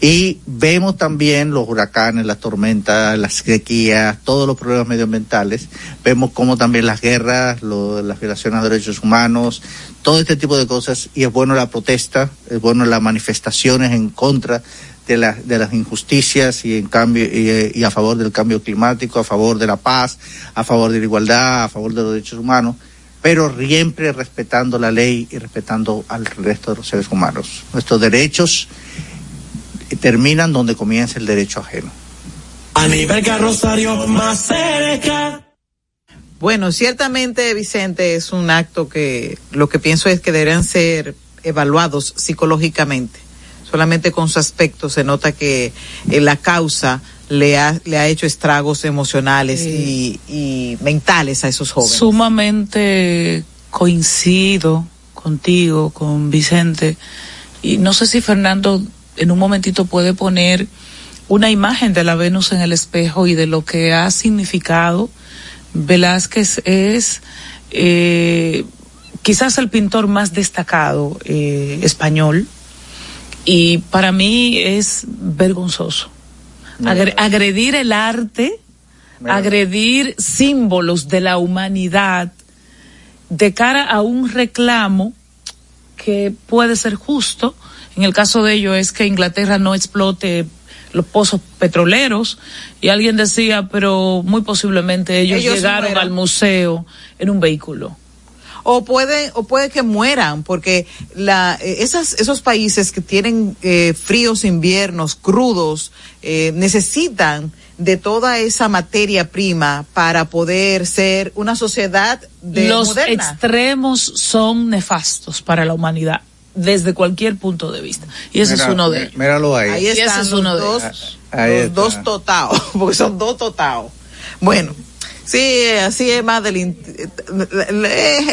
y vemos también los huracanes, las tormentas, las sequías, todos los problemas medioambientales. Vemos como también las guerras, lo- las violaciones de derechos humanos, todo este tipo de cosas. Y es bueno la protesta, es bueno las manifestaciones en contra de, la- de las injusticias y en cambio y, y a favor del cambio climático, a favor de la paz, a favor de la igualdad, a favor de los derechos humanos, pero siempre respetando la ley y respetando al resto de los seres humanos. Nuestros derechos terminan donde comienza el derecho ajeno. A nivel carrosario más cerca. Bueno, ciertamente, Vicente, es un acto que lo que pienso es que deberían ser evaluados psicológicamente. Solamente con su aspecto se nota que eh, la causa le ha, le ha hecho estragos emocionales y, y mentales a esos jóvenes. Sumamente coincido contigo, con Vicente, y no sé si Fernando en un momentito puede poner una imagen de la Venus en el espejo y de lo que ha significado. Velázquez es eh, quizás el pintor más destacado eh, español y para mí es vergonzoso. Agre- agredir el arte, agredir símbolos de la humanidad de cara a un reclamo que puede ser justo. En el caso de ello es que Inglaterra no explote los pozos petroleros y alguien decía, pero muy posiblemente ellos, Ellos llegaron al museo en un vehículo. o puede o puede que mueran porque la eh, esas esos países que tienen eh, fríos inviernos crudos eh, necesitan de toda esa materia prima para poder ser una sociedad de los moderna. extremos son nefastos para la humanidad desde cualquier punto de vista y ese Mira, es uno de ellos. Míralo ahí. Ahí Y ese están es los uno de dos. Ahí los dos totaos, [LAUGHS] porque son dos totaos. Bueno, sí, así es Madeline.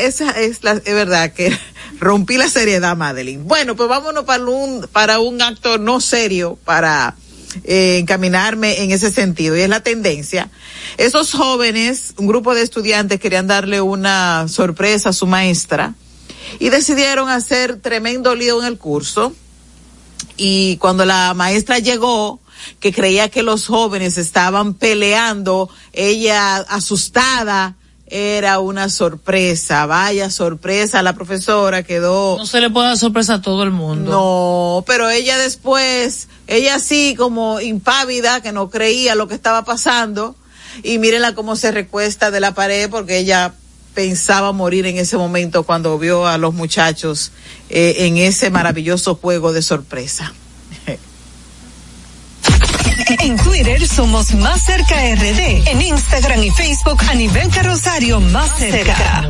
Esa es la, es verdad que [LAUGHS] rompí la seriedad, Madeline. Bueno, pues vámonos para un, para un acto no serio, para eh, encaminarme en ese sentido, y es la tendencia. Esos jóvenes, un grupo de estudiantes querían darle una sorpresa a su maestra y decidieron hacer tremendo lío en el curso. Y cuando la maestra llegó, que creía que los jóvenes estaban peleando, ella asustada, era una sorpresa, vaya sorpresa, la profesora quedó... No se le puede dar sorpresa a todo el mundo. No, pero ella después, ella sí como impávida, que no creía lo que estaba pasando, y mírenla cómo se recuesta de la pared porque ella pensaba morir en ese momento cuando vio a los muchachos eh, en ese maravilloso juego de sorpresa. [LAUGHS] En Twitter somos Más Cerca RD. En Instagram y Facebook a nivel carrosario Más Cerca.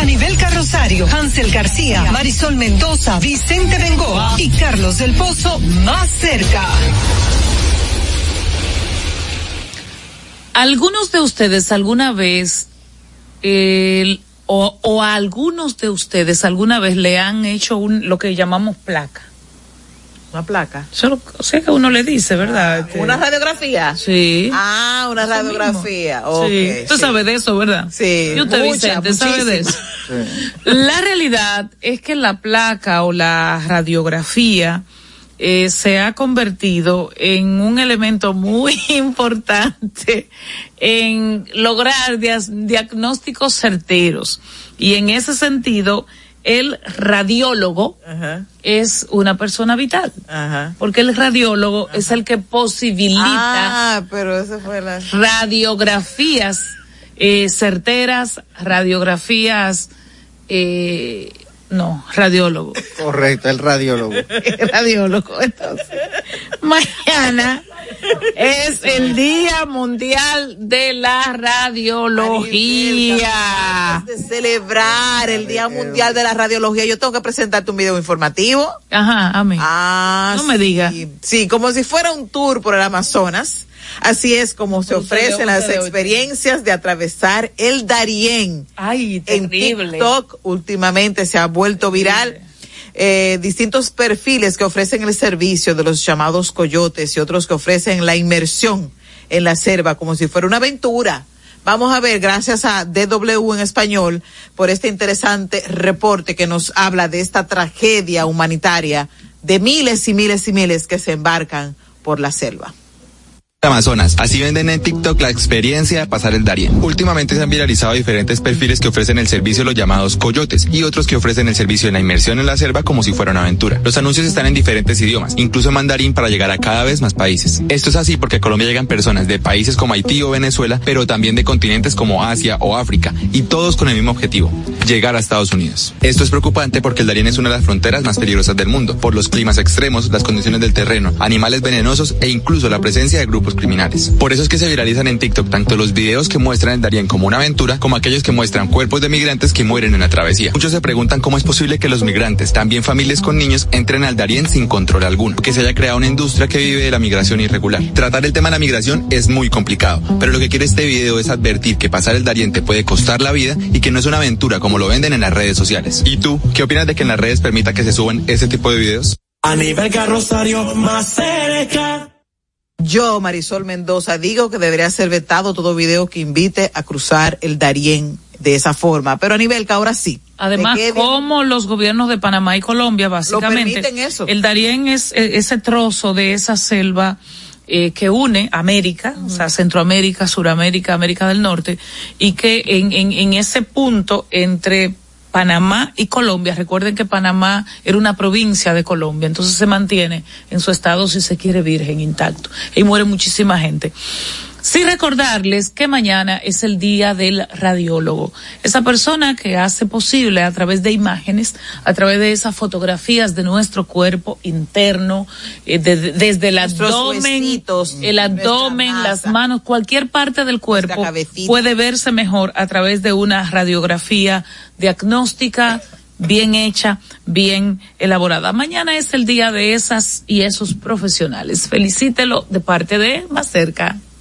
A nivel carrosario, Hansel García, Marisol Mendoza, Vicente Bengoa y Carlos del Pozo Más Cerca. ¿Algunos de ustedes alguna vez, o, o a algunos de ustedes alguna vez le han hecho un, lo que llamamos placa? Una placa. Solo, sea que uno le dice, ¿verdad? Este, ¿Una radiografía? Sí. Ah, una Eso radiografía. mismo. Ok, sí. Tú sí. sabes de eso, ¿verdad? Sí. Y usted, mucha, Vicente, sabe de eso. La realidad es que la placa o la radiografía eh, se ha convertido en un elemento muy [LAUGHS] importante en lograr diagnósticos certeros. Y en ese sentido, el radiólogo Ajá. es una persona vital. Ajá. Porque el radiólogo es el que posibilita Ah, pero esa fue la. radiografías eh, certeras, radiografías, eh, no, radiólogo. Correcto, el radiólogo. [LAUGHS] radiólogo, entonces. Mañana es el Día Mundial de la Radiología. de celebrar el Día Mundial de la Radiología, yo tengo que presentarte un video informativo. Ajá, a mí. Ah, No me diga. Sí, como si fuera un tour por el Amazonas. Así es como se ofrecen las experiencias de atravesar el Darién. Ay, En terrible. TikTok últimamente se ha vuelto viral. Eh, distintos perfiles que ofrecen el servicio de los llamados coyotes y otros que ofrecen la inmersión en la selva como si fuera una aventura. Vamos a ver, gracias a DW en español, por este interesante reporte que nos habla de esta tragedia humanitaria de miles y miles y miles que se embarcan por la selva. Amazonas. Así venden en TikTok la experiencia de pasar el Darién. Últimamente se han viralizado diferentes perfiles que ofrecen el servicio los llamados coyotes y otros que ofrecen el servicio de la inmersión en la selva como si fuera una aventura. Los anuncios están en diferentes idiomas, incluso mandarín para llegar a cada vez más países. Esto es así porque a Colombia llegan personas de países como Haití o Venezuela, pero también de continentes como Asia o África, y todos con el mismo objetivo, llegar a Estados Unidos. Esto es preocupante porque el Darién es una de las fronteras más peligrosas del mundo, por los climas extremos, las condiciones del terreno, animales venenosos e incluso la presencia de grupos criminales. Por eso es que se viralizan en TikTok tanto los videos que muestran el Darién como una aventura, como aquellos que muestran cuerpos de migrantes que mueren en la travesía. Muchos se preguntan cómo es posible que los migrantes, también familias con niños, entren al Darién sin control alguno, que se haya creado una industria que vive de la migración irregular. Tratar el tema de la migración es muy complicado, pero lo que quiere este video es advertir que pasar el Darién puede costar la vida y que no es una aventura como lo venden en las redes sociales. ¿Y tú, qué opinas de que en las redes permita que se suban ese tipo de videos? A nivel carrosario más. Yo, Marisol Mendoza, digo que debería ser vetado todo video que invite a cruzar el Darién de esa forma. Pero a nivel que ahora sí. Además, como los gobiernos de Panamá y Colombia, básicamente, permiten eso. el Darién es eh, ese trozo de esa selva eh, que une América, o sea, Centroamérica, Suramérica, América del Norte, y que en, en, en ese punto entre Panamá y Colombia, recuerden que Panamá era una provincia de Colombia, entonces se mantiene en su estado, si se quiere, virgen, intacto, y muere muchísima gente. Sí recordarles que mañana es el día del radiólogo. Esa persona que hace posible a través de imágenes, a través de esas fotografías de nuestro cuerpo interno, eh, de- de- desde el Nuestros abdomen, huesitos, el abdomen, las manos, cualquier parte del cuerpo puede verse mejor a través de una radiografía diagnóstica bien hecha, bien elaborada. Mañana es el día de esas y esos profesionales. Felicítelo de parte de Más Cerca.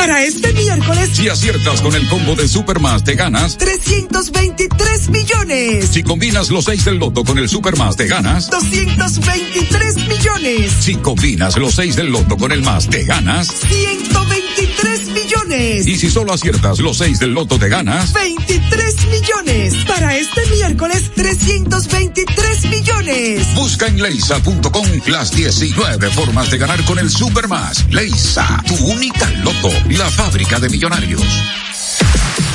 Para este miércoles, Si aciertas con el combo de Supermas, te ganas. 323 millones. Si combinas los 6 del loto con el Supermas, te ganas. 223 millones. Si combinas los 6 del loto con el más, te ganas. 123 millones. Y si solo aciertas los 6 del loto, te ganas. 23 millones. Para este miércoles, 323 millones. Busca en leisa.com las 19 formas de ganar con el Supermas. Leisa, tu única loto, la fábrica de millonarios.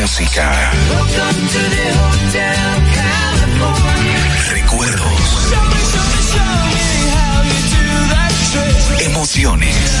música. Recuerdos. Emociones.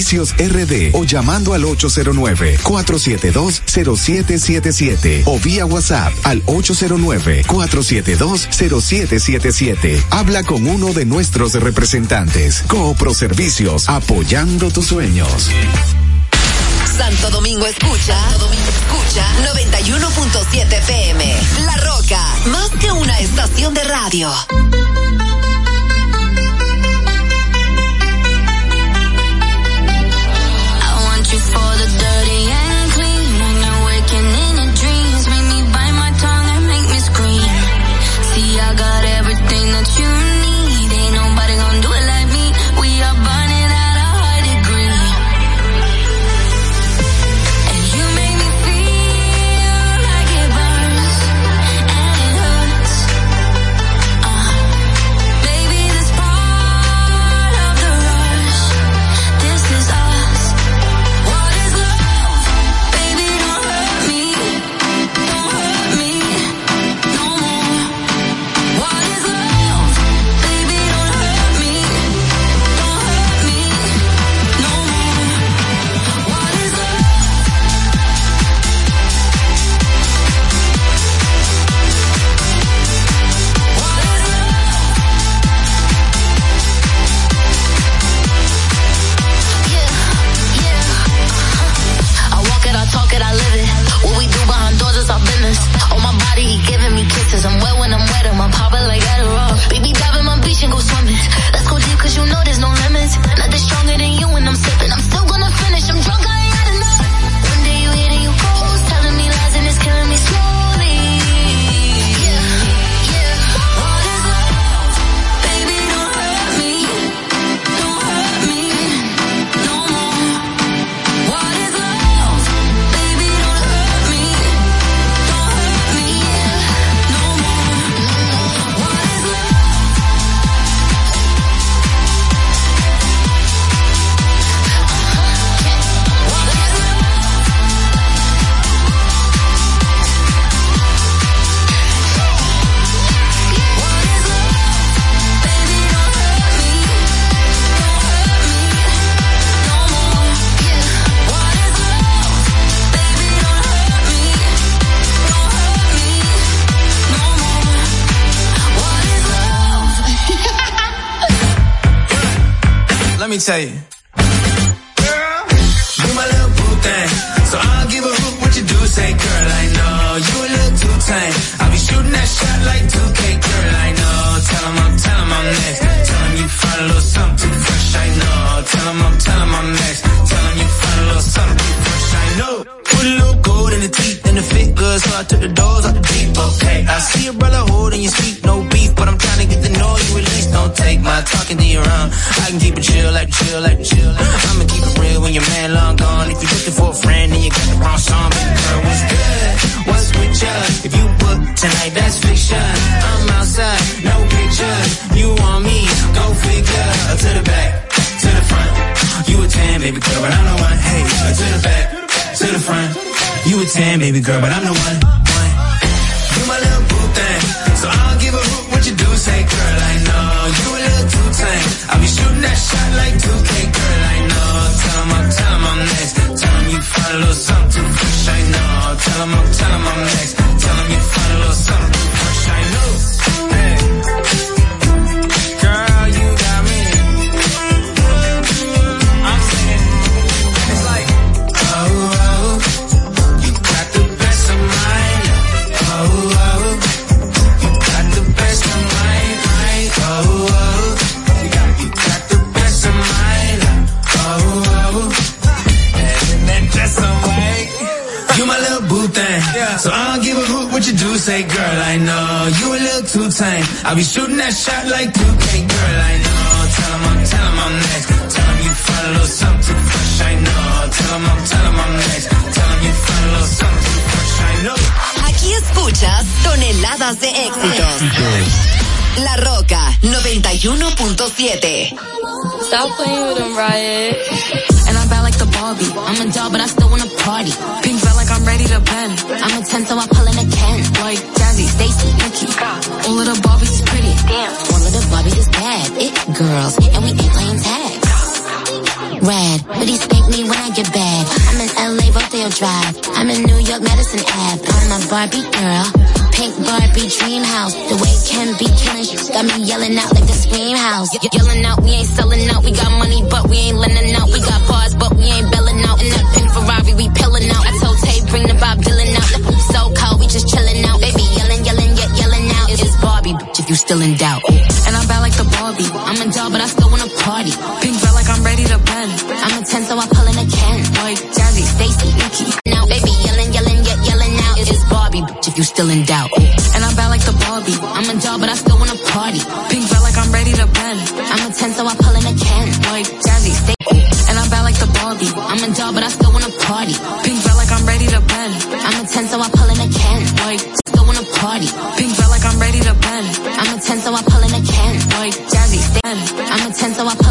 Servicios RD o llamando al 809-472-0777 o vía WhatsApp al 809-472-0777. Habla con uno de nuestros representantes. Coopro Servicios, apoyando tus sueños. Santo Domingo escucha, escucha 91.7 PM. La Roca, más que una estación de radio. Say. tell you. baby girl, but I'm the too tame. I'll be shooting that shot like 2K, girl, I know. Tell 'em I'm, tell 'em I'm next. Tell 'em you find a little something fresh, I know. Tell 'em I'm, tell 'em I'm next. Tell 'em you find a little something fresh, I know. Aquí escuchas toneladas de éxitos. La Roca 91.7. Stop playing with them, Riot. Barbie. I'm a doll, but I still wanna party. Pink felt like I'm ready to bend. I'm a 10, so I pull in a Ken. Like Jazzy, Stacy, Nikki. All of the Barbies is pretty. Damn. All of the Barbies is bad. It girls, and we ain't playing tag. Rad, but he spank me when I get bad. I'm in LA, Rodeo Drive. I'm in New York, Madison Ave. I'm a Barbie girl. Pink Barbie dream house. The way Ken be killing shit got me yelling out like the scream house. Ye- yelling out, we ain't selling out. We got money, but we ain't lending out. We got bars, but we ain't belling out. In that pink Ferrari, we pillin' out. I told Tay, bring the Bob Dylan out. So cold, we just chillin' out. Baby, yelling, yelling, yet yelling out. It's Barbie, bitch, if you still in doubt. And I'm bad like the Barbie. I'm a doll, but I still wanna party. Pink still in doubt. And I'm bad like the Barbie. I'm a doll, but I still wanna party. Pink felt like I'm ready to bend. I'm a 10, so I pull in a Ken. Like Jazzy, Stacy. And I'm bad like the Barbie. I'm a doll, but I still wanna party. Pink felt like I'm ready to bend. I'm a 10, so I pull in a Ken. Like still wanna party. Pink felt like I'm ready to bend. I'm a 10, so I pull in a Ken. Like Jazzy, Stacy. I'm a 10, so I pull